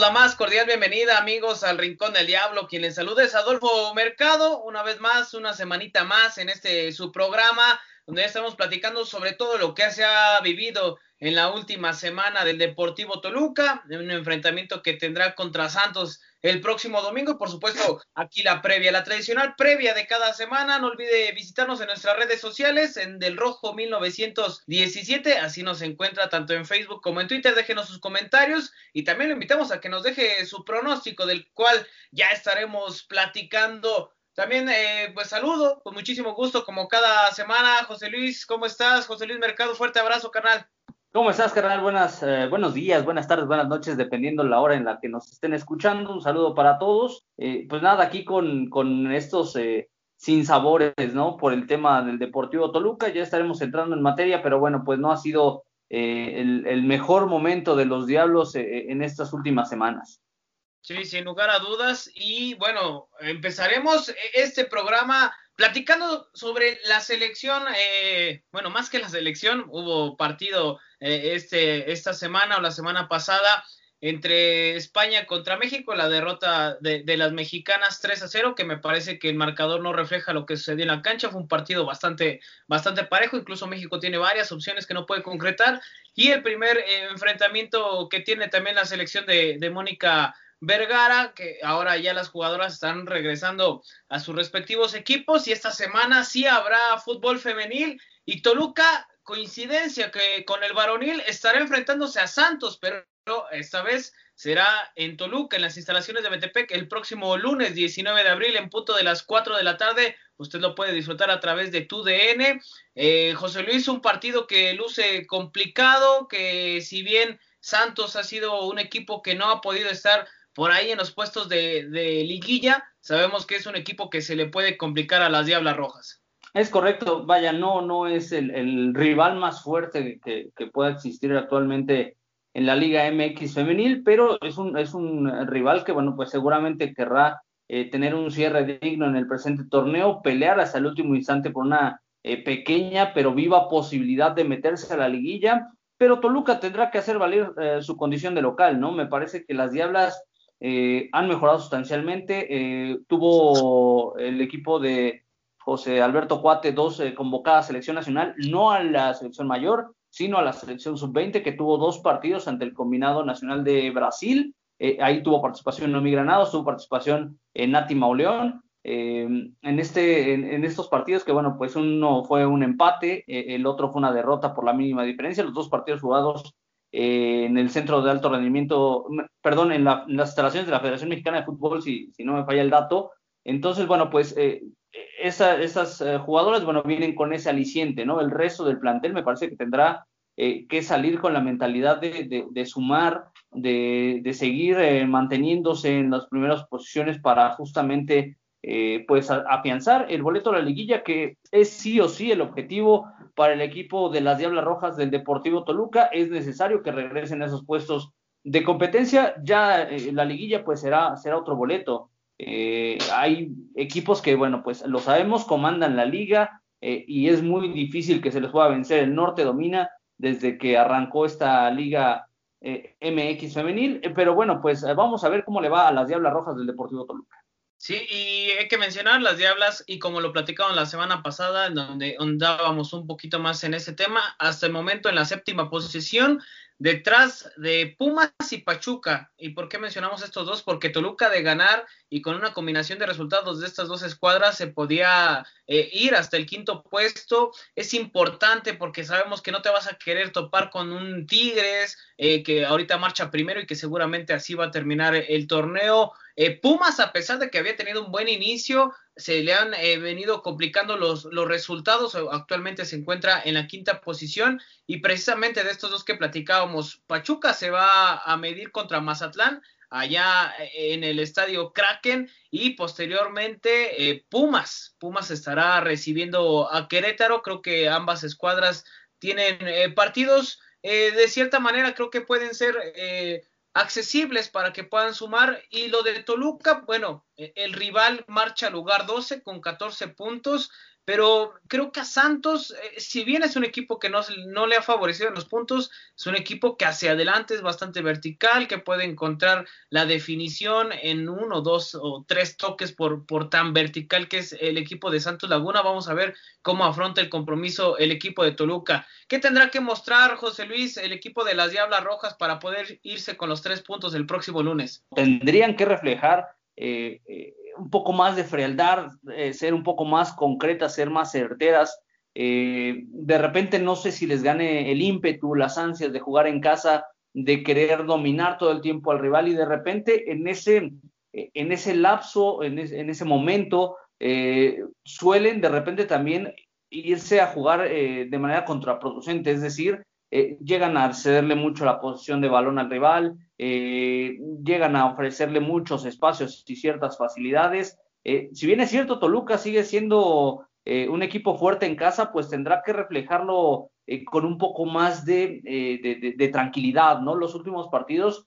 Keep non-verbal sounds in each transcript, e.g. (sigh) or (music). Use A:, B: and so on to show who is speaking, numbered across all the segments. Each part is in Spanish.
A: La más cordial bienvenida, amigos, al Rincón del Diablo. Quien les saluda es Adolfo Mercado. Una vez más, una semanita más en este su programa, donde estamos platicando sobre todo lo que se ha vivido en la última semana del Deportivo Toluca, en un enfrentamiento que tendrá contra Santos el próximo domingo. Por supuesto, aquí la previa, la tradicional previa de cada semana. No olvide visitarnos en nuestras redes sociales, en Del Rojo 1917. Así nos encuentra tanto en Facebook como en Twitter. Déjenos sus comentarios y también lo invitamos a que nos deje su pronóstico, del cual ya estaremos platicando. También, eh, pues saludo, con muchísimo gusto, como cada semana. José Luis, ¿cómo estás? José Luis Mercado, fuerte abrazo, carnal.
B: ¿Cómo estás, carnal? Buenas, eh, buenos días, buenas tardes, buenas noches, dependiendo la hora en la que nos estén escuchando. Un saludo para todos. Eh, pues nada, aquí con, con estos eh, sinsabores, ¿no? Por el tema del Deportivo Toluca, ya estaremos entrando en materia, pero bueno, pues no ha sido el, el, mejor momento de los Diablos en estas últimas semanas.
A: Sí, sin lugar a dudas. Y bueno, empezaremos este programa platicando sobre la selección, eh, bueno, más que la selección, hubo partido eh, este, esta semana o la semana pasada entre España contra México, la derrota de, las mexicanas 3 a 0, que me parece que el marcador no refleja lo que sucedió en la cancha, fue un partido bastante, bastante parejo, incluso México tiene varias opciones que no puede concretar, y el primer eh, enfrentamiento que tiene también la selección de, de Mónica Vergara, que ahora ya las jugadoras están regresando a sus respectivos equipos y esta semana sí habrá fútbol femenil y Toluca, coincidencia que con el varonil estará enfrentándose a Santos, pero esta vez será en Toluca, en las instalaciones de Metepec, el próximo lunes 19 de abril en punto de las 4 de la tarde. Usted lo puede disfrutar a través de tu DN. Eh, José Luis, un partido que luce complicado, que si bien Santos ha sido un equipo que no ha podido estar por ahí en los puestos de, liguilla, sabemos que es un equipo que se le puede complicar a las Diablas Rojas.
B: Es correcto, vaya, no, no es el, rival más fuerte que, pueda existir actualmente en la Liga MX femenil, pero es un, es un rival que, bueno, pues seguramente querrá eh, tener un cierre digno en el presente torneo, pelear hasta el último instante por una eh, pequeña pero viva posibilidad de meterse a la liguilla, pero Toluca tendrá que hacer valer eh, su condición de local, ¿no? Me parece que las Diablas eh, han mejorado sustancialmente. Eh, tuvo el equipo de José Alberto Cuate dos eh, convocadas a selección nacional, no a la selección mayor, sino a la selección sub-20, que tuvo dos partidos ante el combinado nacional de Brasil. ahí tuvo participación Nomi Granados, tuvo participación en Nati Mauleón. en, este, en, estos partidos, que bueno, pues uno fue un empate, el otro fue una derrota por la mínima diferencia. Los dos partidos jugados eh, en el centro de alto rendimiento, perdón, en, las instalaciones de la Federación Mexicana de Fútbol, si, si no me falla el dato. Entonces, bueno, pues eh, esas eh, jugadoras, bueno, vienen con ese aliciente, ¿no? El resto del plantel me parece que tendrá que salir con la mentalidad de, de, sumar, de, de seguir manteniéndose en las primeras posiciones para justamente pues afianzar el boleto a la liguilla, que es sí o sí el objetivo para el equipo de las Diablas Rojas del Deportivo Toluca. Es necesario que regresen a esos puestos de competencia. Ya eh, la liguilla pues será, será otro boleto. Eh, hay equipos que, bueno, pues lo sabemos, comandan la liga eh, y es muy difícil que se les pueda vencer. El norte domina desde que arrancó esta liga MX femenil, pero bueno, pues vamos a ver cómo le va a las Diablas Rojas del Deportivo Toluca.
A: Sí, y hay que mencionar las Diablas, y como lo platicamos la semana pasada, donde andábamos un poquito más en ese tema, hasta el momento en la séptima posición, detrás de Pumas y Pachuca. ¿Y por qué mencionamos estos dos? Porque Toluca de ganar y con una combinación de resultados de estas dos escuadras se podía eh, ir hasta el quinto puesto. Es importante porque sabemos que no te vas a querer topar con un Tigres eh, que ahorita marcha primero y que seguramente así va a terminar el torneo. Eh, Pumas, a pesar de que había tenido un buen inicio, se le han eh, venido complicando los, los resultados. Actualmente se encuentra en la quinta posición y precisamente de estos dos que platicábamos, Pachuca se va a medir contra Mazatlán allá eh, en el estadio Kraken y posteriormente Pumas. Pumas estará recibiendo a Querétaro. Creo que ambas escuadras tienen partidos de cierta manera, creo que pueden ser accesibles para que puedan sumar. Y lo de Toluca, bueno, e, el rival marcha lugar 12 con 14 puntos. Pero creo que a Santos, eh, si bien es un equipo que no, no le ha favorecido en los puntos, es un equipo que hacia adelante es bastante vertical, que puede encontrar la definición en uno, dos o tres toques por, por tan vertical que es el equipo de Santos Laguna. Vamos a ver cómo afronta el compromiso el equipo de Toluca. ¿Qué tendrá que mostrar José Luis, el equipo de las Diablas Rojas, para poder irse con los tres puntos el próximo lunes?
B: Tendrían que reflejar eh, eh, un poco más de frialdad, eh, ser un poco más concretas, ser más certeras. de repente no sé si les gane el ímpetu, las ansias de jugar en casa, de querer dominar todo el tiempo al rival y de repente en ese, en ese lapso, en, en ese momento, suelen de repente también irse a jugar de manera contraproducente, es decir, llegan a cederle mucho la posición de balón al rival, eh, llegan a ofrecerle muchos espacios y ciertas facilidades. Eh, si bien es cierto, Toluca sigue siendo eh, un equipo fuerte en casa, pues tendrá que reflejarlo con un poco más de, tranquilidad, ¿no? Los últimos partidos,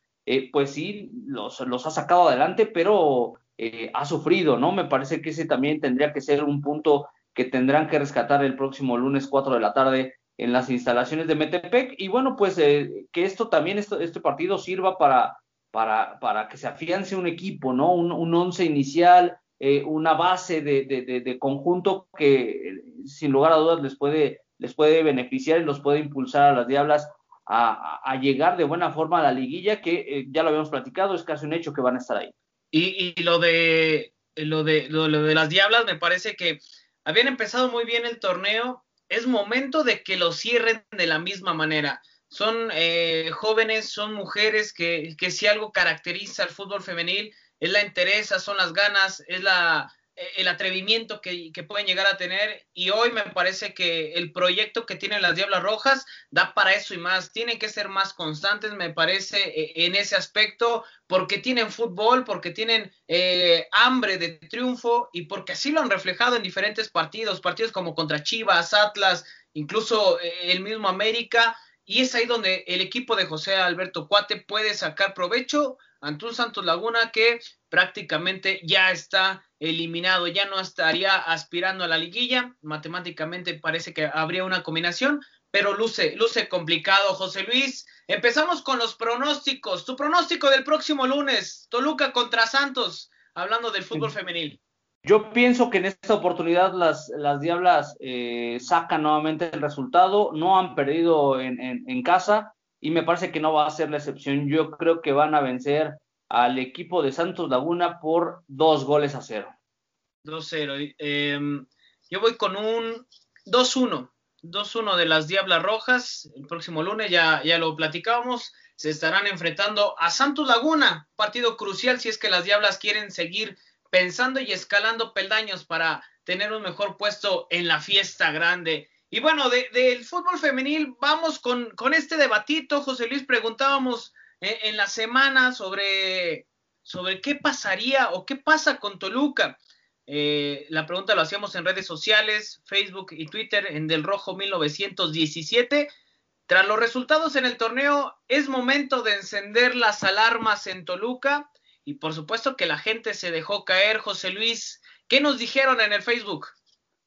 B: pues sí, los, los, ha sacado adelante, pero ha sufrido, ¿no? Me parece que ese también tendría que ser un punto que tendrán que rescatar el próximo lunes 4 de la tarde en las instalaciones de Metepec. Y bueno, pues eh, que esto también, este partido sirva para, para, para que se afiance un equipo, ¿no? Un, once inicial, eh, una base de, de, conjunto que sin lugar a dudas les puede, les puede beneficiar y los puede impulsar a las Diablas a, llegar de buena forma a la liguilla, que eh, ya lo habíamos platicado, es casi un hecho que van a estar ahí.
A: Y, y lo de lo de lo de las Diablas me parece que habían empezado muy bien el torneo, es momento de que lo cierren de la misma manera. Son eh, jóvenes, son mujeres que, que, si algo caracteriza al fútbol femenil es la interesa, son las ganas, es la, el atrevimiento que, pueden llegar a tener y hoy me parece que el proyecto que tienen las Diablas Rojas da para eso y más. Tienen que ser más constantes, me parece, e, en ese aspecto, porque tienen fútbol, porque tienen eh, hambre de triunfo y porque así lo han reflejado en diferentes partidos, partidos como contra Chivas, Atlas, incluso eh, el mismo América. Y es ahí donde el equipo de José Alberto Cuate puede sacar provecho ante un Santos Laguna que prácticamente ya está eliminado, ya no estaría aspirando a la liguilla. Matemáticamente parece que habría una combinación, pero luce, luce complicado, José Luis. Empezamos con los pronósticos. Tu pronóstico del próximo lunes, Toluca contra Santos, hablando del fútbol femenil.
B: Yo pienso que en esta oportunidad las, las Diablas eh, sacan nuevamente el resultado, no han perdido en, en casa y me parece que no va a ser la excepción. Yo creo que van a vencer al equipo de Santos Laguna por dos goles a cero.
A: 2-0. Em, yo voy con un 2-1. 2-1 de las Diablas Rojas. El próximo lunes ya, ya lo platicábamos. Se estarán enfrentando a Santos Laguna. Partido crucial si es que las Diablas quieren seguir pensando y escalando peldaños para tener un mejor puesto en la fiesta grande. Y bueno, del fútbol femenil, vamos con, con este debatito. José Luis, preguntábamos eh, en la semana sobre, sobre qué pasaría o qué pasa con Toluca. Eh, la pregunta lo hacíamos en redes sociales, Facebook y Twitter en Del Rojo 1917. Tras los resultados en el torneo, es momento de encender las alarmas en Toluca y por supuesto que la gente se dejó caer. José Luis, ¿qué nos dijeron en el Facebook?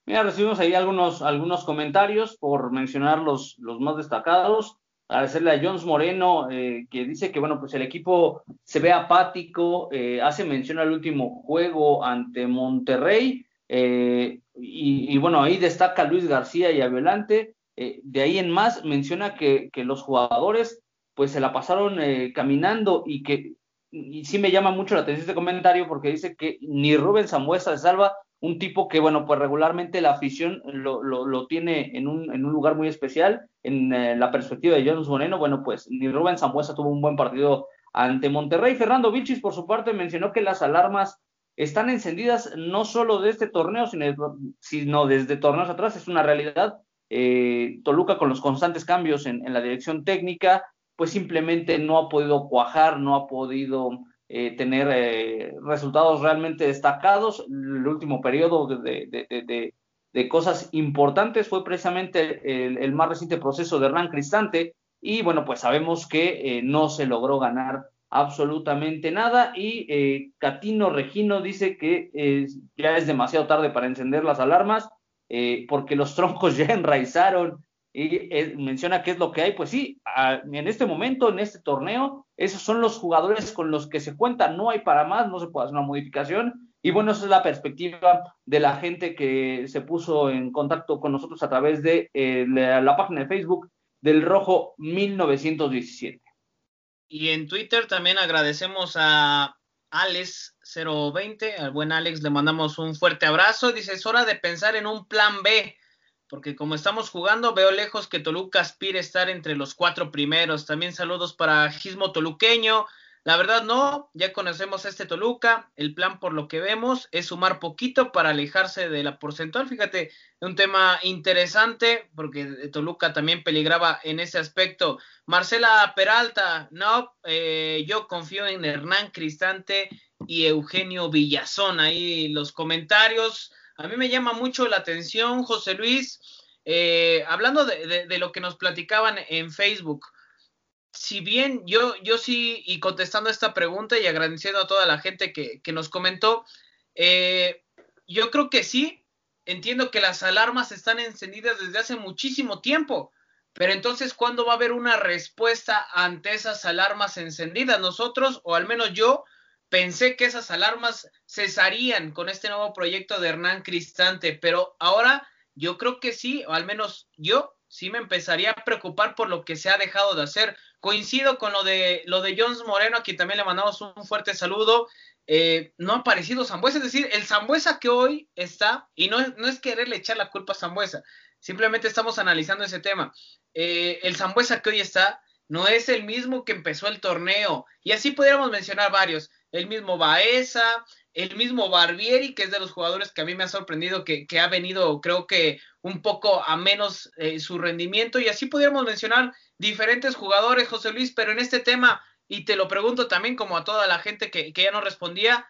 B: Mira, recibimos ahí algunos, algunos comentarios por mencionar los, los más destacados. Agradecerle a Jones Moreno, eh, que dice que, bueno, pues el equipo se ve apático, eh, hace mención al último juego ante Monterrey, eh, y, bueno, ahí destaca Luis García y adelante, de ahí en más menciona que, que, los jugadores pues se la pasaron caminando y que y sí me llama mucho la atención este comentario porque dice que ni Rubén Zambuesa se salva un tipo que, bueno, pues regularmente la afición lo, lo, tiene en un, en un, lugar muy especial. En eh, la perspectiva de Jones Moreno, bueno, pues ni Rubén Zambuesa tuvo un buen partido ante Monterrey. Fernando Vilchis, por su parte, mencionó que las alarmas están encendidas no solo de este torneo, sino, sino desde torneos atrás. Es una realidad. Eh, Toluca, con los constantes cambios en, en la dirección técnica, pues simplemente no ha podido cuajar, no ha podido eh, tener eh, resultados realmente destacados. El último periodo de, cosas importantes fue precisamente el, más reciente proceso de Hernán Cristante. Y bueno, pues sabemos que eh, no se logró ganar absolutamente nada. Y Catino Regino dice que ya es demasiado tarde para encender las alarmas eh, porque los troncos (laughs) ya enraizaron y eh, menciona qué es lo que hay, pues sí, en este momento, en este torneo, esos son los jugadores con los que se cuenta, no hay para más, no se puede hacer una modificación. Y bueno, esa es la perspectiva de la gente que se puso en contacto con nosotros a través de eh, la, página de Facebook del Rojo 1917.
A: Y en Twitter también agradecemos a Alex020, al buen Alex le mandamos un fuerte abrazo. Dice, es hora de pensar en un plan B porque como estamos jugando, veo lejos que Toluca aspire a estar entre los cuatro primeros. También saludos para Gismo Toluqueño. La verdad no, ya conocemos a este Toluca. El plan por lo que vemos es sumar poquito para alejarse de la porcentual. Fíjate, un tema interesante porque Toluca también peligraba en ese aspecto. Marcela Peralta, no, eh, yo confío en Hernán Cristante y Eugenio Villazón. Ahí los comentarios. A mí me llama mucho la atención, José Luis, eh, hablando de, lo que nos platicaban en Facebook. Si bien yo, yo sí, y contestando esta pregunta y agradeciendo a toda la gente que, nos comentó, eh, yo creo que sí, entiendo que las alarmas están encendidas desde hace muchísimo tiempo, pero entonces, ¿cuándo va a haber una respuesta ante esas alarmas encendidas? Nosotros, o al menos yo, pensé que esas alarmas cesarían con este nuevo proyecto de Hernán Cristante, pero ahora yo creo que sí, o al menos yo sí me empezaría a preocupar por lo que se ha dejado de hacer. Coincido con lo de lo de Jones Moreno, a quien también le mandamos un fuerte saludo. Eh, no ha aparecido Zambuesa, es decir, el Zambuesa que hoy está, y no, no es quererle echar la culpa a Zambuesa, simplemente estamos analizando ese tema. Eh, el Zambuesa que hoy está no es el mismo que empezó el torneo, y así pudiéramos mencionar varios el mismo Baeza, el mismo Barbieri, que es de los jugadores que a mí me ha sorprendido que, ha venido, creo que un poco a menos eh, su rendimiento, y así pudiéramos mencionar diferentes jugadores, José Luis, pero en este tema, y te lo pregunto también como a toda la gente que, ya no respondía,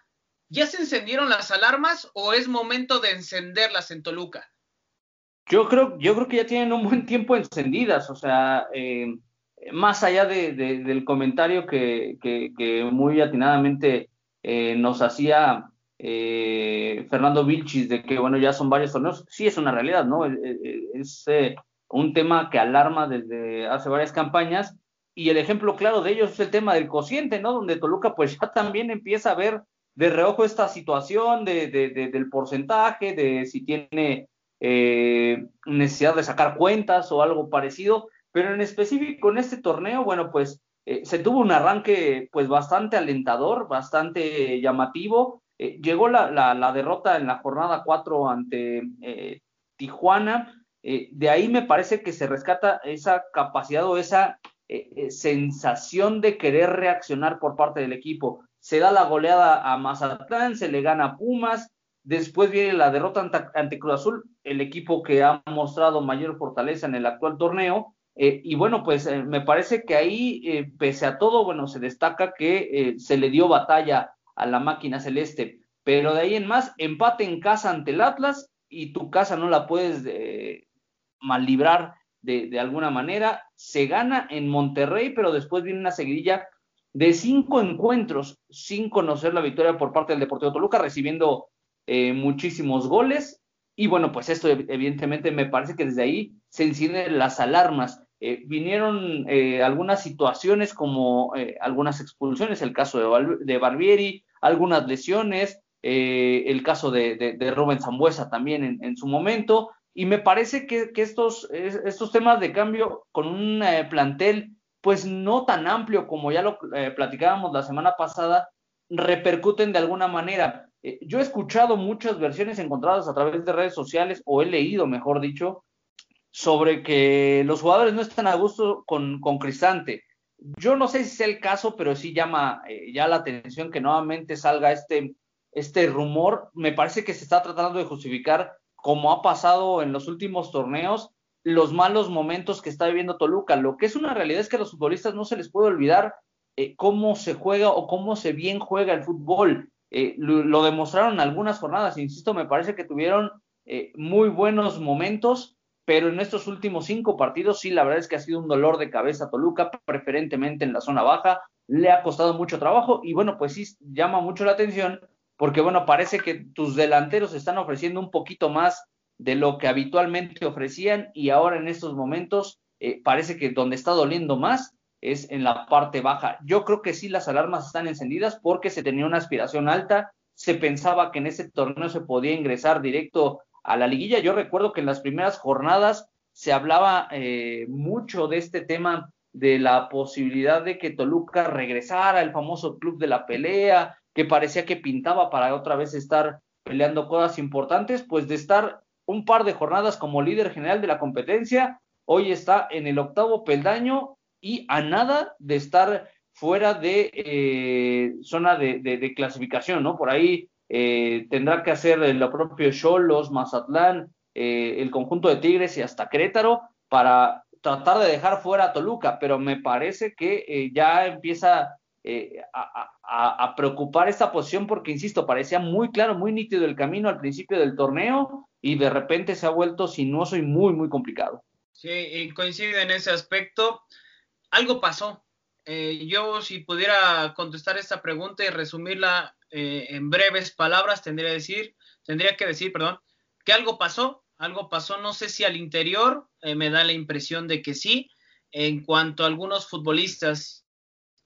A: ¿ya se encendieron las alarmas o es momento de encenderlas en Toluca?
B: Yo creo, yo creo que ya tienen un buen tiempo encendidas, o sea, eh, más allá de, del comentario que, muy atinadamente eh, nos hacía eh, Fernando Vilchis de que, bueno, ya son varios torneos, sí es una realidad, ¿no? Es, eh, un tema que alarma desde hace varias campañas y el ejemplo claro de ello es el tema del cociente, ¿no? Donde Toluca pues ya también empieza a ver de reojo esta situación de, del porcentaje, de si tiene necesidad de sacar cuentas o algo parecido pero en específico en este torneo, bueno, pues eh, se tuvo un arranque pues bastante alentador, bastante llamativo. Eh, llegó la, la, derrota en la jornada 4 ante eh, Tijuana. de ahí me parece que se rescata esa capacidad o esa sensación de querer reaccionar por parte del equipo. Se da la goleada a Mazatlán, se le gana a Pumas, después viene la derrota ante Cruz Azul, el equipo que ha mostrado mayor fortaleza en el actual torneo, eh, y bueno, pues eh, me parece que ahí, eh, pese a todo, bueno, se destaca que se le dio batalla a la máquina celeste, pero de ahí en más, empate en casa ante el Atlas y tu casa no la puedes mal librar de, de, alguna manera. Se gana en Monterrey, pero después viene una seguidilla de cinco encuentros sin conocer la victoria por parte del Deportivo Toluca, recibiendo muchísimos goles. Y bueno, pues esto evidentemente me parece que desde ahí se encienden las alarmas. Eh, vinieron eh, algunas situaciones como eh, algunas expulsiones, el caso de, Barbieri, algunas lesiones, el caso de, de, Rubén Zambuesa también en, su momento, y me parece que, estos, estos temas de cambio con un plantel pues no tan amplio como ya lo platicábamos la semana pasada, repercuten de alguna manera. yo he escuchado muchas versiones encontradas a través de redes sociales, o he leído, mejor dicho, sobre que los jugadores no están a gusto con, con Cristante. Yo no sé si es el caso, pero sí llama eh, ya la atención que nuevamente salga este, este rumor. Me parece que se está tratando de justificar, como ha pasado en los últimos torneos, los malos momentos que está viviendo Toluca. Lo que es una realidad es que a los futbolistas no se les puede olvidar eh, cómo se juega o cómo se bien juega el fútbol. Eh, lo, lo, demostraron algunas jornadas, insisto, me parece que tuvieron muy buenos momentos pero en estos últimos cinco partidos sí, la verdad es que ha sido un dolor de cabeza a Toluca, preferentemente en la zona baja, le ha costado mucho trabajo y bueno, pues sí llama mucho la atención porque bueno, parece que tus delanteros están ofreciendo un poquito más de lo que habitualmente ofrecían y ahora en estos momentos eh, parece que donde está doliendo más es en la parte baja. Yo creo que sí las alarmas están encendidas porque se tenía una aspiración alta, se pensaba que en ese torneo se podía ingresar directo a la liguilla. Yo recuerdo que en las primeras jornadas se hablaba eh, mucho de este tema de la posibilidad de que Toluca regresara al famoso club de la pelea, que parecía que pintaba para otra vez estar peleando cosas importantes, pues de estar un par de jornadas como líder general de la competencia, hoy está en el octavo peldaño y a nada de estar fuera de eh, zona de, clasificación, ¿no? Por ahí eh, tendrá que hacer lo propio Cholos, Mazatlán, eh, el conjunto de Tigres y hasta Querétaro para tratar de dejar fuera a Toluca, pero me parece que ya empieza a, a, preocupar esta posición porque, insisto, parecía muy claro, muy nítido el camino al principio del torneo y de repente se ha vuelto sinuoso y muy, muy complicado.
A: Sí, coincide en ese aspecto. Algo pasó. Eh, yo, si pudiera contestar esta pregunta y resumirla eh, en breves palabras, tendría, decir, tendría que decir, perdón, que algo pasó. Algo pasó, no sé si al interior, eh, me da la impresión de que sí. En cuanto a algunos futbolistas,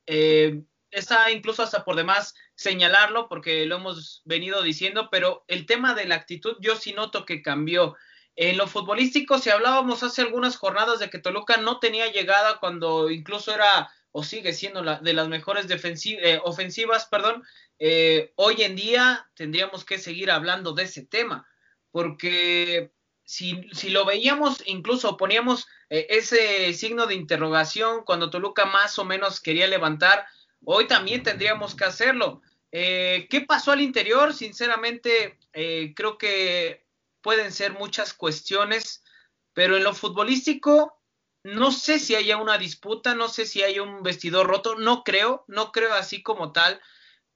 A: está incluso hasta por demás señalarlo porque lo hemos venido diciendo, pero el tema de la actitud yo sí noto que cambió. En lo futbolístico, si hablábamos hace algunas jornadas de que Toluca no tenía llegada cuando incluso era o sigue siendo la, de las mejores eh, ofensivas, perdón, eh, hoy en día tendríamos que seguir hablando de ese tema, porque si, si lo veíamos, incluso poníamos eh, ese signo de interrogación cuando Toluca más o menos quería levantar, hoy también tendríamos que hacerlo. Eh, ¿Qué pasó al interior? Sinceramente, creo que pueden ser muchas cuestiones, pero en lo futbolístico, no sé si haya una disputa, no sé si hay un vestidor roto, no creo, no creo así como tal,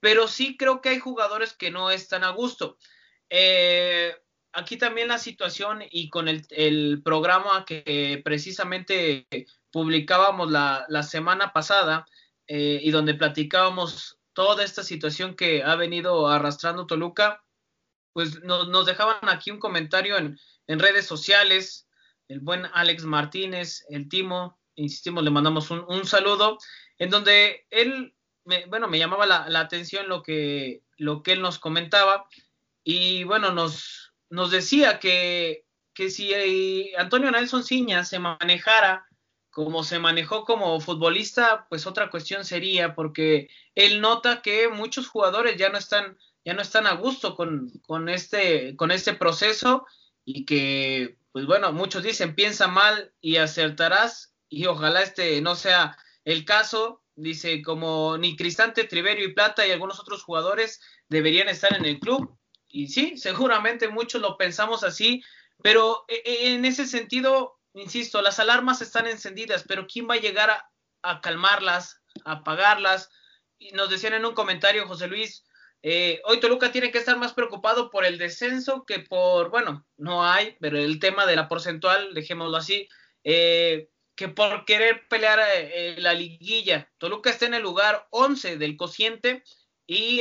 A: pero sí creo que hay jugadores que no están a gusto. Eh, aquí también la situación y con el, programa que precisamente publicábamos la, semana pasada, eh, y donde platicábamos toda esta situación que ha venido arrastrando Toluca, pues nos, dejaban aquí un comentario en, redes sociales, el buen Alex Martínez, el Timo, insistimos, le mandamos un, saludo, en donde él, bueno, me llamaba la, atención lo que, lo que él nos comentaba, y bueno, nos, nos decía que, que si Antonio Nelson Ciña se manejara como se manejó como futbolista, pues otra cuestión sería, porque él nota que muchos jugadores ya no están, ya no están a gusto con, con, este, con este proceso y que, pues bueno, muchos dicen, piensa mal y acertarás, y ojalá este no sea el caso, dice, como ni Cristante, Triverio y Plata y algunos otros jugadores deberían estar en el club. Y sí, seguramente muchos lo pensamos así, pero e, e, en ese sentido, insisto, las alarmas están encendidas, pero ¿quién va a llegar a, calmarlas, a apagarlas? Y nos decían en un comentario, José Luis, eh, hoy Toluca tiene que estar más preocupado por el descenso que por, bueno, no hay, pero el tema de la porcentual, dejémoslo así, eh, que por querer pelear eh, la liguilla. Toluca está en el lugar 11 del cociente y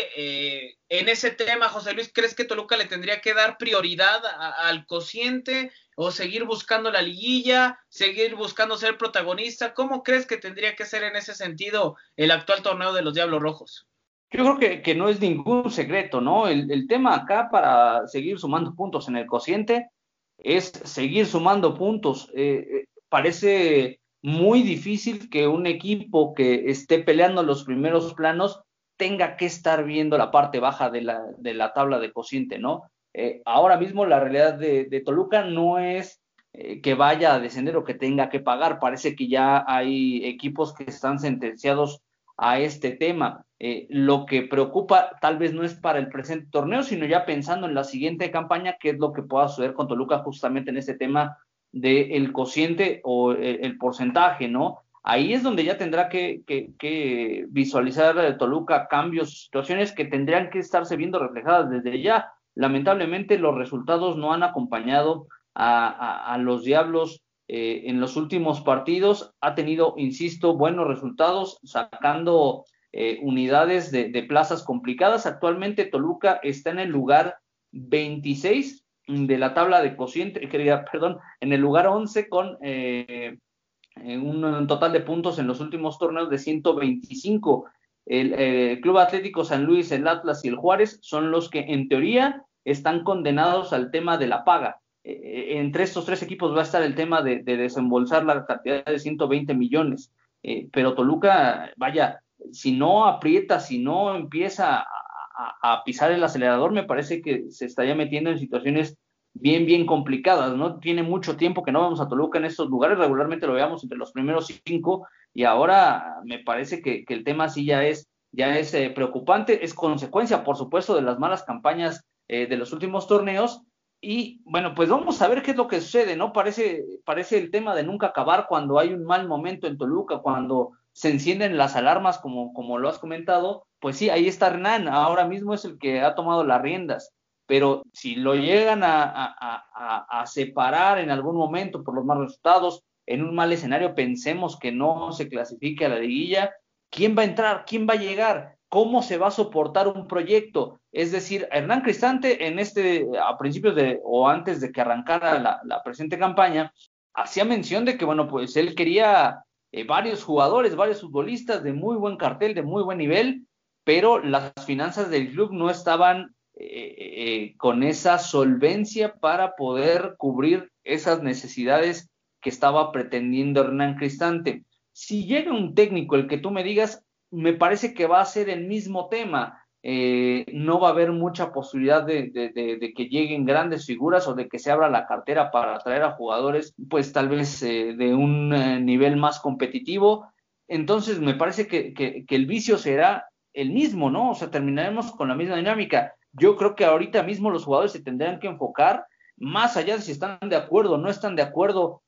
A: en ese tema, José Luis, ¿crees que Toluca le tendría que dar prioridad al cociente o seguir buscando la liguilla, seguir buscando ser protagonista? ¿Cómo crees que tendría que ser en ese sentido el actual torneo de los Diablos Rojos?
B: Yo creo que, no es ningún secreto, ¿no? El, tema acá para seguir sumando puntos en el cociente es seguir sumando puntos. Eh, eh, parece muy difícil que un equipo que esté peleando los primeros planos tenga que estar viendo la parte baja de la, de la tabla de cociente, ¿no? Eh, ahora mismo la realidad de, Toluca no es eh, que vaya a descender o que tenga que pagar. Parece que ya hay equipos que están sentenciados a este tema. Eh, lo que preocupa tal vez no es para el presente torneo, sino ya pensando en la siguiente campaña, qué es lo que pueda suceder con Toluca justamente en este tema del cociente o el, porcentaje, ¿no? Ahí es donde ya tendrá que, que, que visualizar Toluca cambios, situaciones que tendrían que estarse viendo reflejadas desde ya lamentablemente los resultados no han acompañado a, los Diablos eh, en los últimos partidos. Ha tenido, insisto, buenos resultados sacando eh, unidades de, plazas complicadas. Actualmente Toluca está en el lugar 26 de la tabla de cociente, perdón, en el lugar 11 con eh, un, total de puntos en los últimos torneos de 125. El eh, Club Atlético San Luis, el Atlas y el Juárez son los que en teoría están condenados al tema de la paga. Eh, entre estos tres equipos va a estar el tema de, desembolsar la cantidad de 120 millones. pero Toluca, vaya, si no aprieta, si no empieza a, a, pisar el acelerador, me parece que se estaría metiendo en situaciones bien, bien complicadas, ¿no? Tiene mucho tiempo que no vamos a Toluca en estos lugares, regularmente lo veamos entre los primeros cinco, y ahora me parece que, el tema sí ya es, ya es eh, preocupante, es consecuencia, por supuesto, de las malas campañas eh, de los últimos torneos, y bueno, pues vamos a ver qué es lo que sucede, ¿no? Parece, parece el tema de nunca acabar cuando hay un mal momento en Toluca, cuando se encienden las alarmas, como, como lo has comentado, pues sí, ahí está Hernán, ahora mismo es el que ha tomado las riendas, pero si lo llegan a, separar en algún momento por los malos resultados, en un mal escenario, pensemos que no se clasifique a la liguilla, ¿quién va a entrar? ¿Quién va a llegar? ¿Cómo se va a soportar un proyecto? Es decir, Hernán Cristante en este, a principios de, o antes de que arrancara la, presente campaña, hacía mención de que, bueno, pues él quería eh, varios jugadores, varios futbolistas de muy buen cartel, de muy buen nivel, pero las finanzas del club no estaban eh, eh, con esa solvencia para poder cubrir esas necesidades que estaba pretendiendo Hernán Cristante. Si llega un técnico, el que tú me digas, me parece que va a ser el mismo tema. Eh, no va a haber mucha posibilidad de, que lleguen grandes figuras o de que se abra la cartera para atraer a jugadores, pues tal vez eh, de un eh, nivel más competitivo. Entonces, me parece que, el vicio será el mismo, ¿no? O sea, terminaremos con la misma dinámica. Yo creo que ahorita mismo los jugadores se tendrán que enfocar más allá de si están de acuerdo o no están de acuerdo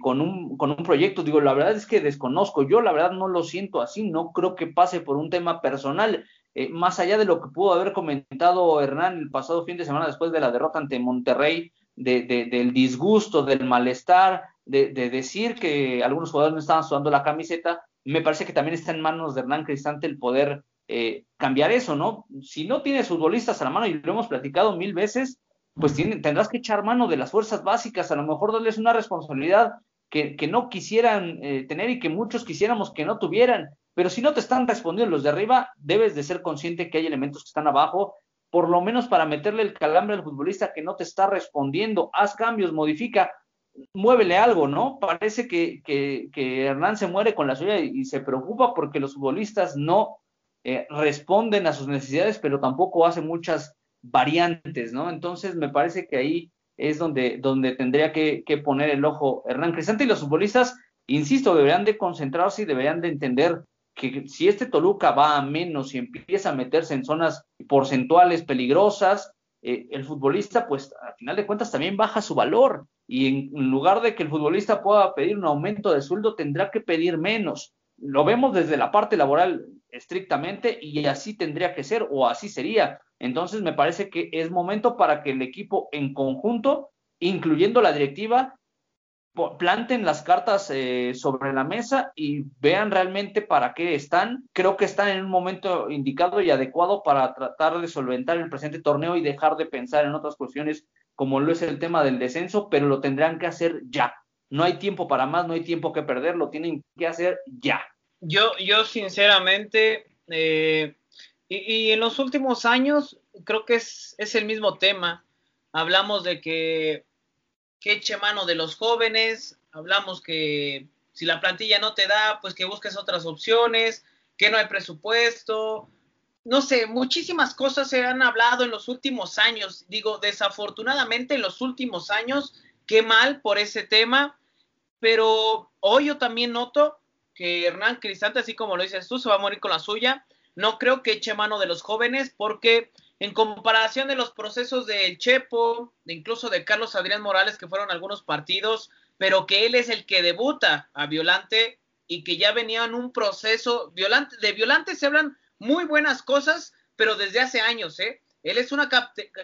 B: con, un, con un proyecto. Digo, la verdad es que desconozco, yo la verdad no lo siento así, no creo que pase por un tema personal. Eh, más allá de lo que pudo haber comentado Hernán el pasado fin de semana después de la derrota ante Monterrey, de, del disgusto, del malestar, de, decir que algunos jugadores no estaban sudando la camiseta, me parece que también está en manos de Hernán Cristante el poder eh, cambiar eso, ¿no? Si no tienes futbolistas a la mano, y lo hemos platicado mil veces, pues tendrás que echar mano de las fuerzas básicas, a lo mejor darles una responsabilidad que, no quisieran eh, tener y que muchos quisiéramos que no tuvieran. Pero si no te están respondiendo los de arriba, debes de ser consciente que hay elementos que están abajo, por lo menos para meterle el calambre al futbolista que no te está respondiendo. Haz cambios, modifica, muévele algo, ¿no? Parece que, que, Hernán se muere con la suya y, se preocupa porque los futbolistas no eh, responden a sus necesidades, pero tampoco hace muchas variantes, ¿no? Entonces me parece que ahí es donde, donde tendría que, poner el ojo Hernán Cristante y los futbolistas, insisto, deberían de concentrarse y deberían de entender que si este Toluca va a menos y empieza a meterse en zonas porcentuales peligrosas, eh, el futbolista, pues al final de cuentas también baja su valor y en, lugar de que el futbolista pueda pedir un aumento de sueldo, tendrá que pedir menos. Lo vemos desde la parte laboral estrictamente y así tendría que ser o así sería. Entonces me parece que es momento para que el equipo en conjunto, incluyendo la directiva, planten las cartas eh, sobre la mesa y vean realmente para qué están. Creo que están en un momento indicado y adecuado para tratar de solventar el presente torneo y dejar de pensar en otras cuestiones como lo es el tema del descenso, pero lo tendrán que hacer ya. No hay tiempo para más, no hay tiempo que perder, lo tienen que hacer ya.
A: Yo, yo sinceramente, eh, y, en los últimos años creo que es, es el mismo tema. Hablamos de que que eche mano de los jóvenes, hablamos que si la plantilla no te da, pues que busques otras opciones, que no hay presupuesto, no sé, muchísimas cosas se han hablado en los últimos años, digo, desafortunadamente en los últimos años, qué mal por ese tema, pero hoy yo también noto que Hernán Cristante, así como lo dices tú, se va a morir con la suya, no creo que eche mano de los jóvenes porque en comparación de los procesos del Chepo, de incluso de Carlos Adrián Morales, que fueron algunos partidos, pero que él es el que debuta a Violante y que ya venía en un proceso Violante, de Violante se hablan muy buenas cosas, pero desde hace años, ¿eh? Él es una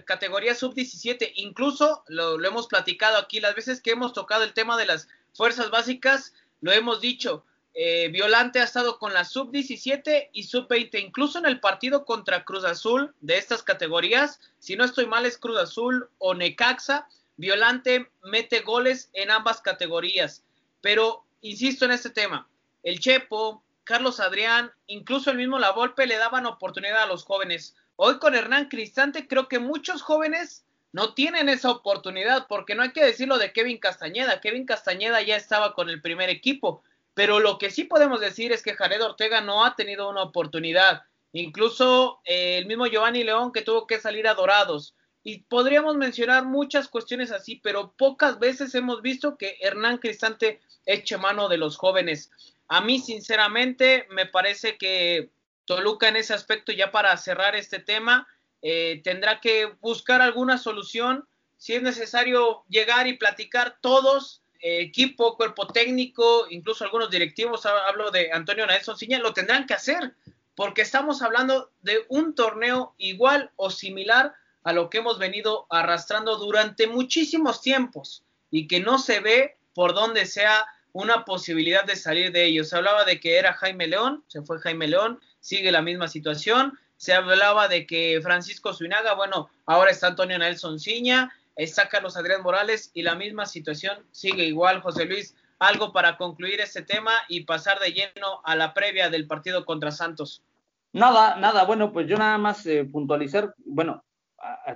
A: categoría sub-17, incluso lo, lo, hemos platicado aquí las veces que hemos tocado el tema de las fuerzas básicas, lo hemos dicho, eh, Violante ha estado con la sub-17 y sub-20, incluso en el partido contra Cruz Azul de estas categorías, si no estoy mal es Cruz Azul o Necaxa, Violante mete goles en ambas categorías. Pero insisto en este tema, el Chepo, Carlos Adrián, incluso el mismo La Volpe le daban oportunidad a los jóvenes. Hoy con Hernán Cristante creo que muchos jóvenes no tienen esa oportunidad, porque no hay que decirlo de Kevin Castañeda. Kevin Castañeda ya estaba con el primer equipo, pero lo que sí podemos decir es que Jared Ortega no ha tenido una oportunidad. Incluso eh, el mismo Giovanni León que tuvo que salir a Dorados. Y podríamos mencionar muchas cuestiones así, pero pocas veces hemos visto que Hernán Cristante eche mano de los jóvenes. A mí, sinceramente, me parece que Toluca en ese aspecto, ya para cerrar este tema, eh, tendrá que buscar alguna solución. Si es necesario llegar y platicar todos, equipo, cuerpo técnico, incluso algunos directivos, hablo de Antonio Nelson Ciña, lo tendrán que hacer, porque estamos hablando de un torneo igual o similar a lo que hemos venido arrastrando durante muchísimos tiempos y que no se ve por donde sea una posibilidad de salir de ellos. Se hablaba de que era Jaime León, se fue Jaime León, sigue la misma situación se hablaba de que Francisco Zuinaga, bueno, ahora está Antonio Nelson Ciña, está Carlos Adrián Morales y la misma situación sigue igual, José Luis. Algo para concluir este tema y pasar de lleno a la previa del partido contra Santos.
B: Nada, nada, bueno, pues yo nada más eh, puntualizar, bueno,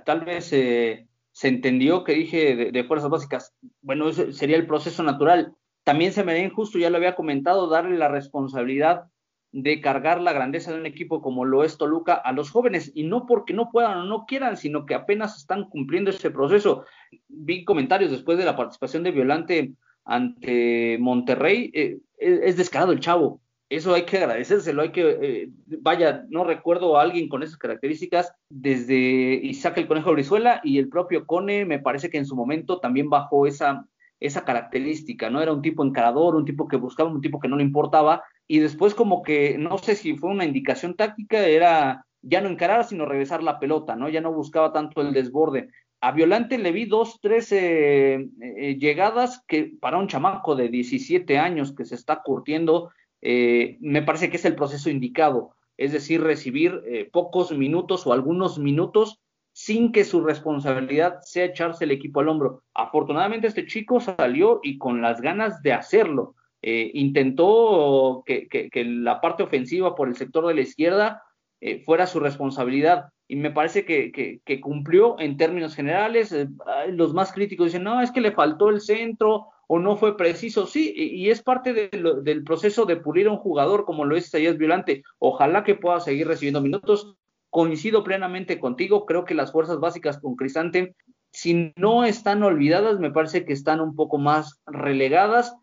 B: tal vez eh, se entendió que dije de, fuerzas básicas, bueno, sería el proceso natural. También se me da injusto, ya lo había comentado, darle la responsabilidad de cargar la grandeza de un equipo como lo es Toluca a los jóvenes, y no porque no puedan o no quieran, sino que apenas están cumpliendo ese proceso. Vi comentarios después de la participación de Violante ante Monterrey, eh, es, descarado el chavo, eso hay que agradecérselo, hay que, eh, vaya, no recuerdo a alguien con esas características desde Isaac el Conejo Brizuela y el propio Cone, me parece que en su momento también bajó esa, esa característica, ¿no? Era un tipo encarador, un tipo que buscaba, un tipo que no le importaba, y después como que no sé si fue una indicación táctica, era ya no encarar, sino regresar la pelota, ¿no? Ya no buscaba tanto el desborde. A Violante le vi dos, tres eh, eh, llegadas que para un chamaco de 17 años que se está curtiendo, eh, me parece que es el proceso indicado, es decir, recibir pocos minutos o algunos minutos sin que su responsabilidad sea echarse el equipo al hombro. Afortunadamente este chico salió y con las ganas de hacerlo. Eh, intentó que, la parte ofensiva por el sector de la izquierda eh, fuera su responsabilidad y me parece que, cumplió en términos generales. Eh, los más críticos dicen, no, es que le faltó el centro o no fue preciso. Sí, y, es parte del proceso de pulir a un jugador como lo es Sayas Violante. Ojalá que pueda seguir recibiendo minutos. Coincido plenamente contigo, creo que las fuerzas básicas con Cristante, si no están olvidadas, me parece que están un poco más relegadas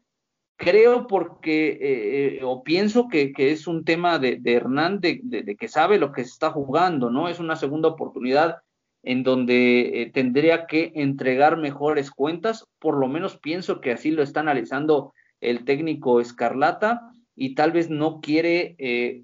B: creo porque, eh, eh, o pienso que, es un tema de, Hernán, de, que sabe lo que se está jugando, ¿no? Es una segunda oportunidad en donde eh, tendría que entregar mejores cuentas, por lo menos pienso que así lo está analizando el técnico Escarlata y tal vez no quiere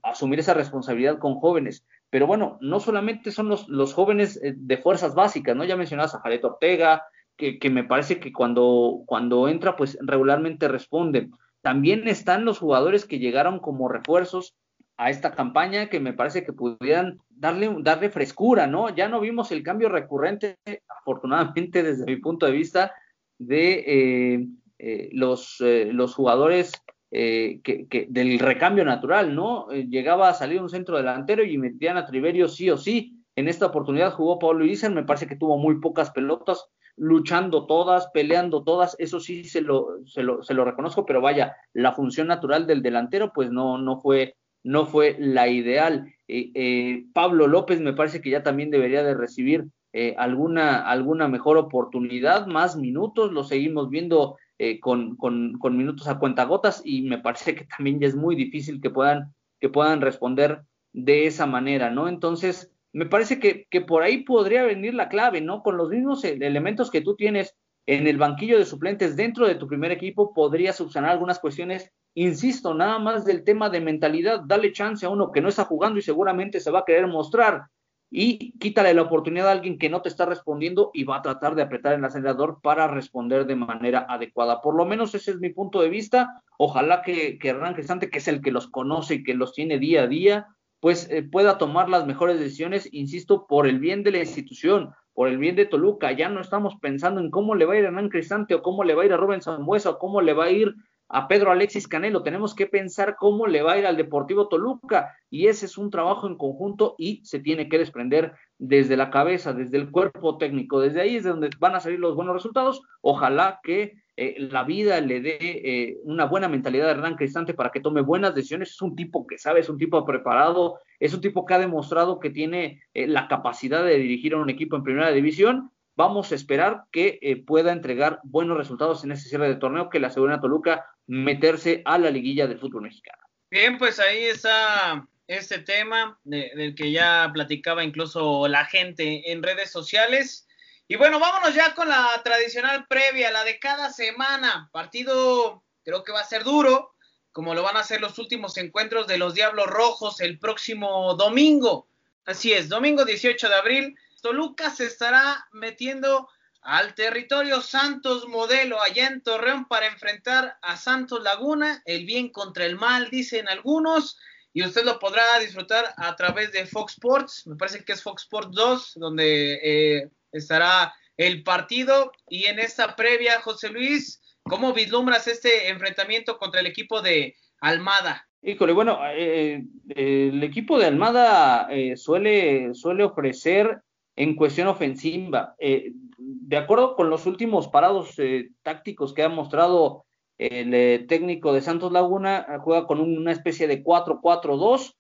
B: asumir esa responsabilidad con jóvenes. Pero bueno, no solamente son los, los jóvenes de fuerzas básicas, ¿no? Ya mencionabas a Jared Ortega, que, me parece que cuando, cuando entra, pues regularmente responde. También están los jugadores que llegaron como refuerzos a esta campaña que me parece que pudieran darle, darle frescura, ¿no? Ya no vimos el cambio recurrente, afortunadamente (laughs) desde mi punto de vista, de eh, eh, los, eh, los jugadores que, del recambio natural, ¿no? llegaba a salir un centro delantero y metían a Triverio sí o sí. En esta oportunidad jugó Pablo Irizar, me parece que tuvo muy pocas pelotas, luchando todas, peleando todas, eso sí se lo, se lo, se lo reconozco, pero vaya, la función natural del delantero pues no, no, fue, no fue la ideal. Eh, eh, Pablo López me parece que ya también debería de recibir eh, alguna, alguna mejor oportunidad, más minutos, lo seguimos viendo con, con, con, minutos a cuentagotas y me parece que también ya es muy difícil que puedan, que puedan responder de esa manera, ¿no? Entonces, me parece que, por ahí podría venir la clave, ¿no? Con los mismos e-, elementos que tú tienes en el banquillo de suplentes dentro de tu primer equipo, podría subsanar algunas cuestiones. Insisto, nada más del tema de mentalidad, dale chance a uno que no está jugando y seguramente se va a querer mostrar. y quítale la oportunidad a alguien que no te está respondiendo y va a tratar de apretar el acelerador para responder de manera adecuada. Por lo menos ese es mi punto de vista. Ojalá que, que Hernán que es el que los conoce y que los tiene día a día, pues eh, pueda tomar las mejores decisiones, insisto, por el bien de la institución, por el bien de Toluca. Ya no estamos pensando en cómo le va a ir a Hernán Cristante o cómo le va a ir a Rubén Zambuesa o cómo le va a ir a Pedro Alexis Canelo. Tenemos que pensar cómo le va a ir al Deportivo Toluca y ese es un trabajo en conjunto y se tiene que desprender desde la cabeza, desde el cuerpo técnico. Desde ahí es de donde van a salir los buenos resultados. Ojalá que eh, la vida le dé eh, una buena mentalidad a Hernán Cristante para que tome buenas decisiones. Es un tipo que sabe, es un tipo preparado, es un tipo que ha demostrado que tiene eh, la capacidad de dirigir a un equipo en primera división. Vamos a esperar que pueda entregar buenos resultados en ese cierre de torneo que le asegura a Toluca meterse a la liguilla del fútbol mexicano.
A: Bien, pues ahí está este tema del que ya platicaba incluso la gente en redes sociales. Y bueno, vámonos ya con la tradicional previa, la de cada semana. Partido creo que va a ser duro, como lo van a ser los últimos encuentros de los Diablos Rojos el próximo domingo. Así es, domingo 18 de abril. Toluca se estará metiendo al territorio Santos Modelo allá en Torreón para enfrentar a Santos Laguna, el bien contra el mal, dicen algunos, y usted lo podrá disfrutar a través de Fox Sports, me parece que es Fox Sports 2, donde eh, estará el partido. Y en esta previa, José Luis, ¿cómo vislumbras este enfrentamiento contra el equipo de Almada?
B: Híjole, bueno, eh, eh, el equipo de Almada eh, suele, suele ofrecer en cuestión ofensiva. de acuerdo con los últimos parados tácticos que ha mostrado el técnico de Santos Laguna, juega con una especie de 4-4-2,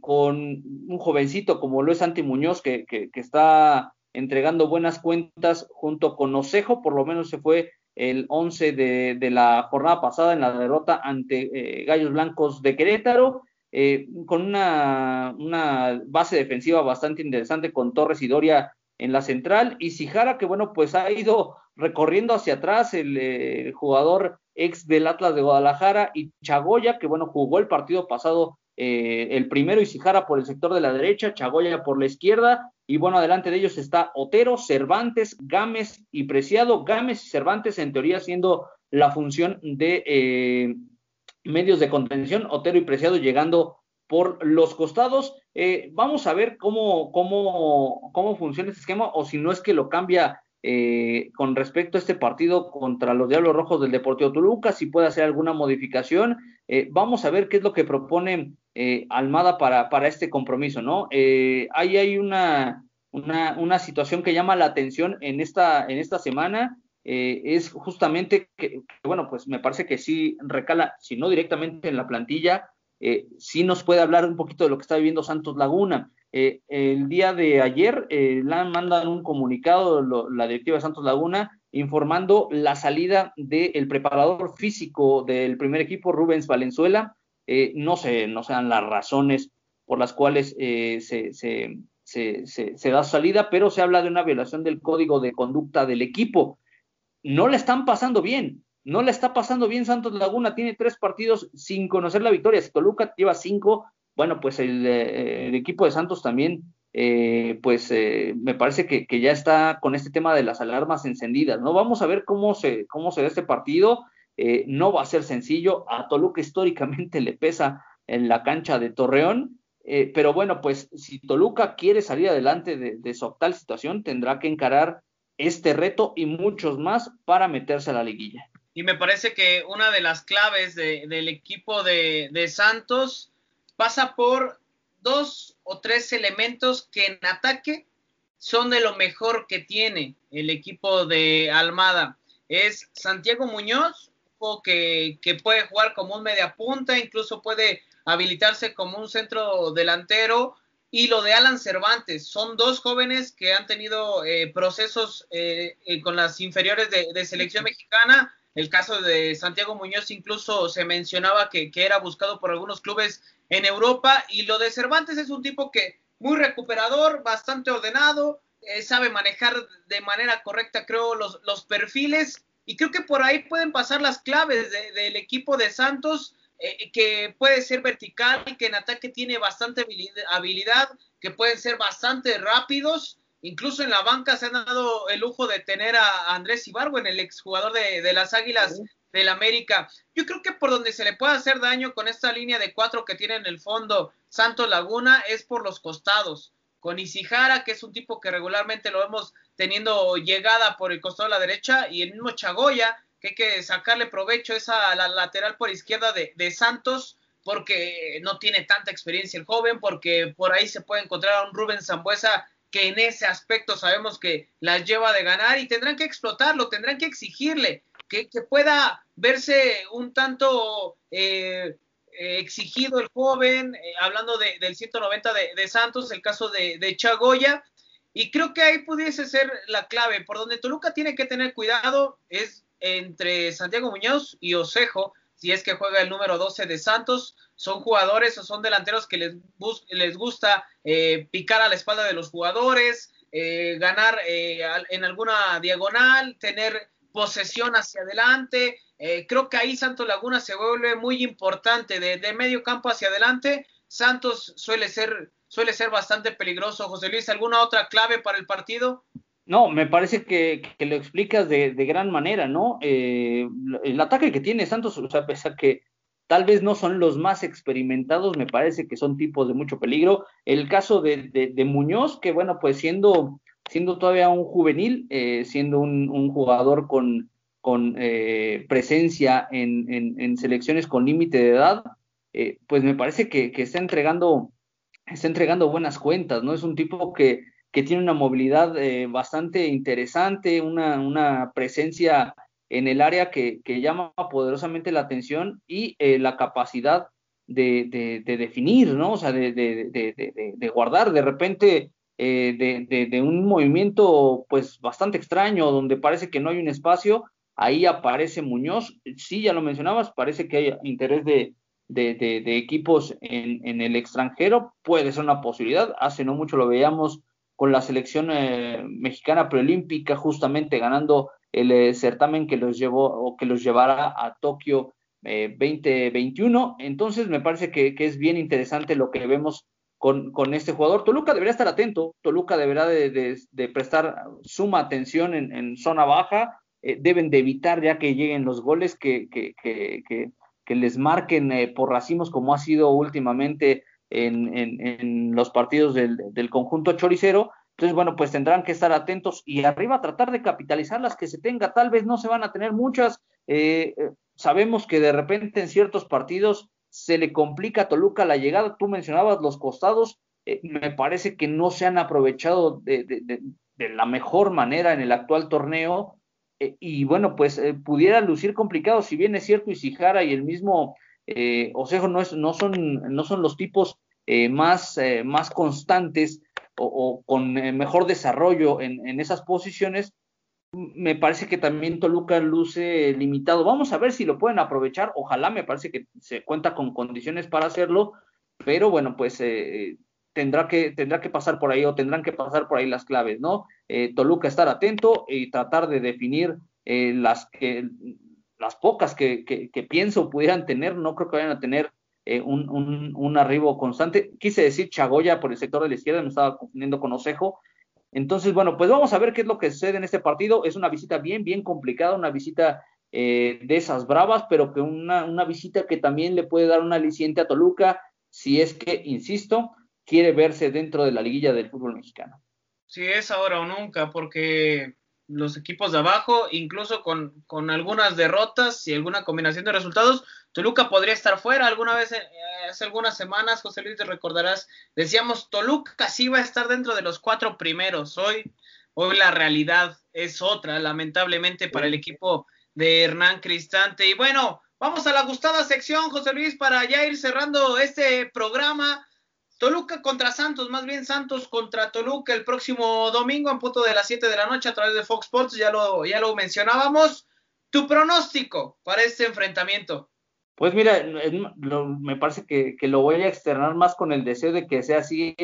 B: con un jovencito como lo es Muñoz, que, que está entregando buenas cuentas junto con Osejo, por lo menos se fue el 11 de, la jornada pasada en la derrota ante eh, Gallos Blancos de Querétaro, eh, con una, base defensiva bastante interesante con Torres y Doria en la central, y Sijara, que bueno, pues ha ido recorriendo hacia atrás el, el jugador ex del Atlas de Guadalajara, y Chagoya, que bueno, jugó el partido pasado eh, el primero Isijara por el sector de la derecha, Chagoya por la izquierda, y bueno, adelante de ellos está Otero, Cervantes, Gámez y Preciado. Gámez y Cervantes en teoría siendo la función de eh, medios de contención, Otero y Preciado llegando por los costados. Eh, vamos a ver cómo, cómo, cómo funciona este esquema o si no es que lo cambia con respecto a este partido contra los Diablos Rojos del Deportivo Toluca, si puede hacer alguna modificación. vamos a ver qué es lo que propone eh, Almada para, para, este compromiso, ¿no? Eh, ahí hay una, una, situación que llama la atención en esta, en esta semana, eh, es justamente que, bueno, pues me parece que sí recala, si no directamente en la plantilla, sí nos puede hablar un poquito de lo que está viviendo Santos Laguna. el día de ayer la mandan un comunicado, la directiva de Santos Laguna, informando la salida del preparador físico del primer equipo, Rubens Valenzuela, eh, no, se, no sean las razones por las cuales eh, se, se, se, da salida, pero se habla de una violación del código de conducta del equipo. No le están pasando bien, no le está pasando bien Santos Laguna, tiene tres partidos sin conocer la victoria, si Toluca lleva cinco, bueno, pues el, eh, equipo de Santos también, pues me parece que, ya está con este tema de las alarmas encendidas, ¿no? Vamos a ver cómo se, cómo se da este partido, eh, no va a ser sencillo. A Toluca históricamente (laughs) le pesa en la cancha de Torreón. Eh, pero bueno, pues si Toluca quiere salir adelante de, su actual situación, tendrá que encarar este reto y muchos más para meterse a la liguilla.
A: Y me parece que una de las claves del equipo de, de Santos pasa por dos o tres elementos que en ataque son de lo mejor que tiene el equipo de Almada. Es Santiago Muñoz, que, puede jugar como un media punta, incluso puede habilitarse como un centro delantero. Y lo de Alan Cervantes, son dos jóvenes que han tenido eh, procesos eh, eh, con las inferiores de, selección mexicana. El caso de Santiago Muñoz incluso se mencionaba que, que, era buscado por algunos clubes en Europa. Y lo de Cervantes es un tipo que muy recuperador, bastante ordenado, sabe manejar de manera correcta, creo, los, los perfiles y creo que por ahí pueden pasar las claves del equipo de Santos eh, que puede ser vertical, que en ataque tiene bastante habilidad, que pueden ser bastante rápidos. Incluso en la banca se han dado el lujo de tener a Andrés Ibargüen, el exjugador de, de las Águilas del América. Yo creo que por donde se le puede hacer daño con esta línea de cuatro que tiene en el fondo Santos Laguna es por los costados. Con Isijara, que es un tipo que regularmente lo vemos teniendo llegada por el costado de la derecha, y el mismo Chagoya, que hay que sacarle provecho esa la lateral por izquierda de, de Santos, porque no tiene tanta experiencia el joven, porque por ahí se puede encontrar a un Rubén Zambuesa que en ese aspecto sabemos que las lleva de ganar y tendrán que explotarlo, tendrán que exigirle que, pueda verse un tanto eh, eh, exigido el joven, eh, hablando del 190 de, Santos, el caso de, de, Chagoya, y creo que ahí pudiese ser la clave. Por donde Toluca tiene que tener cuidado es entre Santiago Muñoz y Osejo, si es que juega el número 12 de Santos. Son jugadores o son delanteros que les, les gusta picar a la espalda de los jugadores, ganar en alguna diagonal, tener posesión hacia adelante. Eh, creo que ahí Santos Laguna se vuelve muy importante. De, medio campo hacia adelante, Santos suele ser, suele ser bastante peligroso. José Luis, ¿alguna otra clave para el partido?
B: No, me parece que, lo explicas de, gran manera, ¿no? Eh, el ataque que tiene Santos, o sea, a que tal vez no son los más experimentados, me parece que son tipos de mucho peligro. El caso de, de Muñoz, que bueno, pues siendo siendo todavía un juvenil, eh, siendo un, jugador con, eh, presencia en, selecciones con límite de edad, eh, pues me parece que, está entregando está entregando buenas cuentas, ¿no? Es un tipo que, que tiene una movilidad bastante interesante, una, una, presencia en el área que, llama poderosamente la atención y la capacidad de, de, definir, ¿no? O sea, de, de, guardar. De repente eh, de, un movimiento pues bastante extraño, donde parece que no hay un espacio, ahí aparece Muñoz, sí, ya lo mencionabas, parece que hay interés de, de equipos en, el extranjero, puede ser una posibilidad, hace no mucho lo veíamos con la selección eh, mexicana preolímpica, justamente ganando el eh, certamen que los llevó o que los llevará a Tokio 2021. Entonces, me parece que, es bien interesante lo que vemos con, este jugador. Toluca debería estar atento, Toluca deberá de, prestar suma atención en, zona baja, eh, deben de evitar ya que lleguen los goles que, que, que, les marquen eh, por racimos como ha sido últimamente en, en, los partidos del, del, conjunto choricero. Entonces, bueno, pues tendrán que estar atentos y arriba tratar de capitalizar las que se tenga. Tal vez no se van a tener muchas. Eh, sabemos que de repente en ciertos partidos se le complica a Toluca la llegada. Tú mencionabas los costados, eh, me parece que no se han aprovechado de, la mejor manera en el actual torneo. Eh, y bueno, pues eh, pudiera lucir complicado, si bien es cierto, Isijara y el mismo Osejo no, son, los tipos más, más constantes o, con mejor desarrollo en, esas posiciones, me parece que también Toluca luce limitado. Vamos a ver si lo pueden aprovechar. Ojalá, me parece que se cuenta con condiciones para hacerlo, pero bueno, pues eh, tendrá, que, tendrá que pasar por ahí o tendrán que pasar por ahí las claves, ¿no? Eh, Toluca estar atento y tratar de definir eh, las, que, las pocas que, que, pienso pudieran tener. No creo que vayan a tener un, un, un, arribo constante. Quise decir Chagoya por el sector de la izquierda, me estaba confundiendo con Osejo. Entonces, bueno, pues vamos a ver qué es lo que sucede en este partido. Es una visita bien, bien complicada, una visita eh, de esas bravas, pero que una, una visita que también le puede dar un aliciente a Toluca si es que, insisto, quiere verse dentro de la liguilla del fútbol mexicano.
A: Sí, es ahora o nunca, porque los equipos de abajo, incluso con, con, algunas derrotas y alguna combinación de resultados, Toluca podría estar fuera. Alguna vez, eh, hace algunas semanas, José Luis, te recordarás, decíamos, Toluca sí va a estar dentro de los cuatro primeros. Hoy, hoy la realidad es otra, lamentablemente, para el equipo de Hernán Cristante. Y bueno, vamos a la gustada sección, José Luis, para ya ir cerrando este programa. Toluca contra Santos, más bien Santos contra Toluca el próximo domingo en punto de las 7 de la noche a través de Fox Sports, ya lo, ya lo mencionábamos. ¿Tu pronóstico para este enfrentamiento?
B: Pues mira, me parece que, lo voy a externar más con el deseo de que sea así,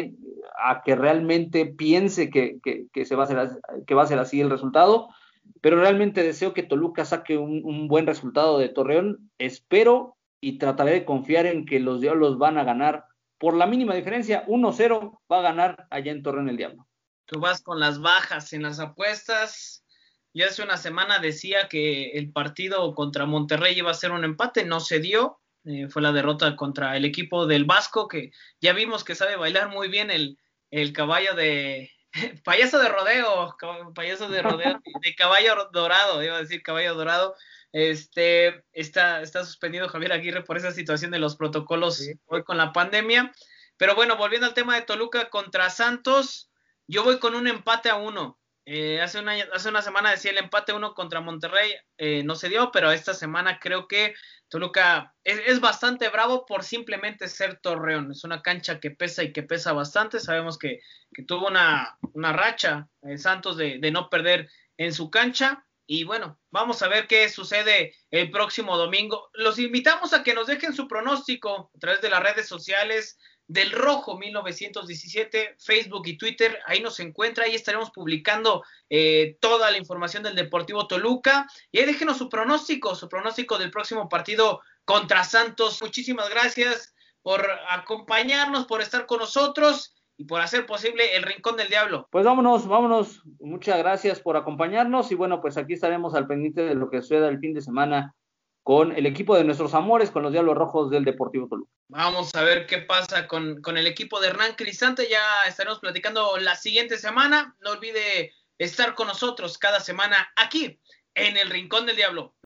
B: a que realmente piense que, se va a ser, que va a ser así el resultado, pero realmente deseo que Toluca saque un, un buen resultado de Torreón. Espero y trataré de confiar en que los Diablos van a ganar por la mínima diferencia. 1-0 va a ganar allá en Torreón el Diablo.
A: Tú vas con las bajas en las apuestas. Yo hace una semana decía que el partido contra Monterrey iba a ser un empate, no se dio. Eh, fue la derrota contra el equipo del Vasco, que ya vimos que sabe bailar muy bien el, el caballo de, (laughs) payaso de rodeo, payaso de rodeo, (laughs) de caballo dorado, iba a decir caballo dorado. Este está, está suspendido Javier Aguirre por esa situación de los protocolos hoy con la pandemia. Pero bueno, volviendo al tema de Toluca contra Santos, yo voy con un empate a uno. Eh, hace, una, hace una semana decía el empate uno contra Monterrey, eh, no se dio, pero esta semana creo que Toluca es, bastante bravo por simplemente ser Torreón. Es una cancha que pesa y que pesa bastante. Sabemos que, tuvo una, racha eh, Santos de, de, no perder en su cancha. Y bueno, vamos a ver qué sucede el próximo domingo. Los invitamos a que nos dejen su pronóstico a través de las redes sociales del Rojo 1917, Facebook y Twitter, ahí nos encuentra, ahí estaremos publicando eh, toda la información del Deportivo Toluca y ahí déjenos su pronóstico, su pronóstico del próximo partido contra Santos. Muchísimas gracias por acompañarnos, por estar con nosotros y por hacer posible el Rincón del Diablo.
B: Pues vámonos, vámonos. Muchas gracias por acompañarnos y bueno, pues aquí estaremos al pendiente de lo que suceda el fin de semana con el equipo de nuestros amores, con los Diablos Rojos del Deportivo Toluca.
A: Vamos a ver qué pasa con, con el equipo de Hernán Cristante. Ya estaremos platicando la siguiente semana. No olvide estar con nosotros cada semana aquí en el Rincón del Diablo.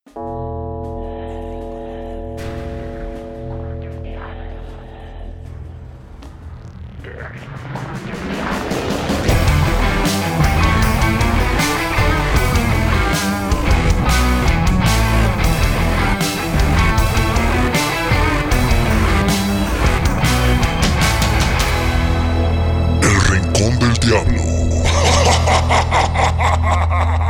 C: Diablo. (laughs)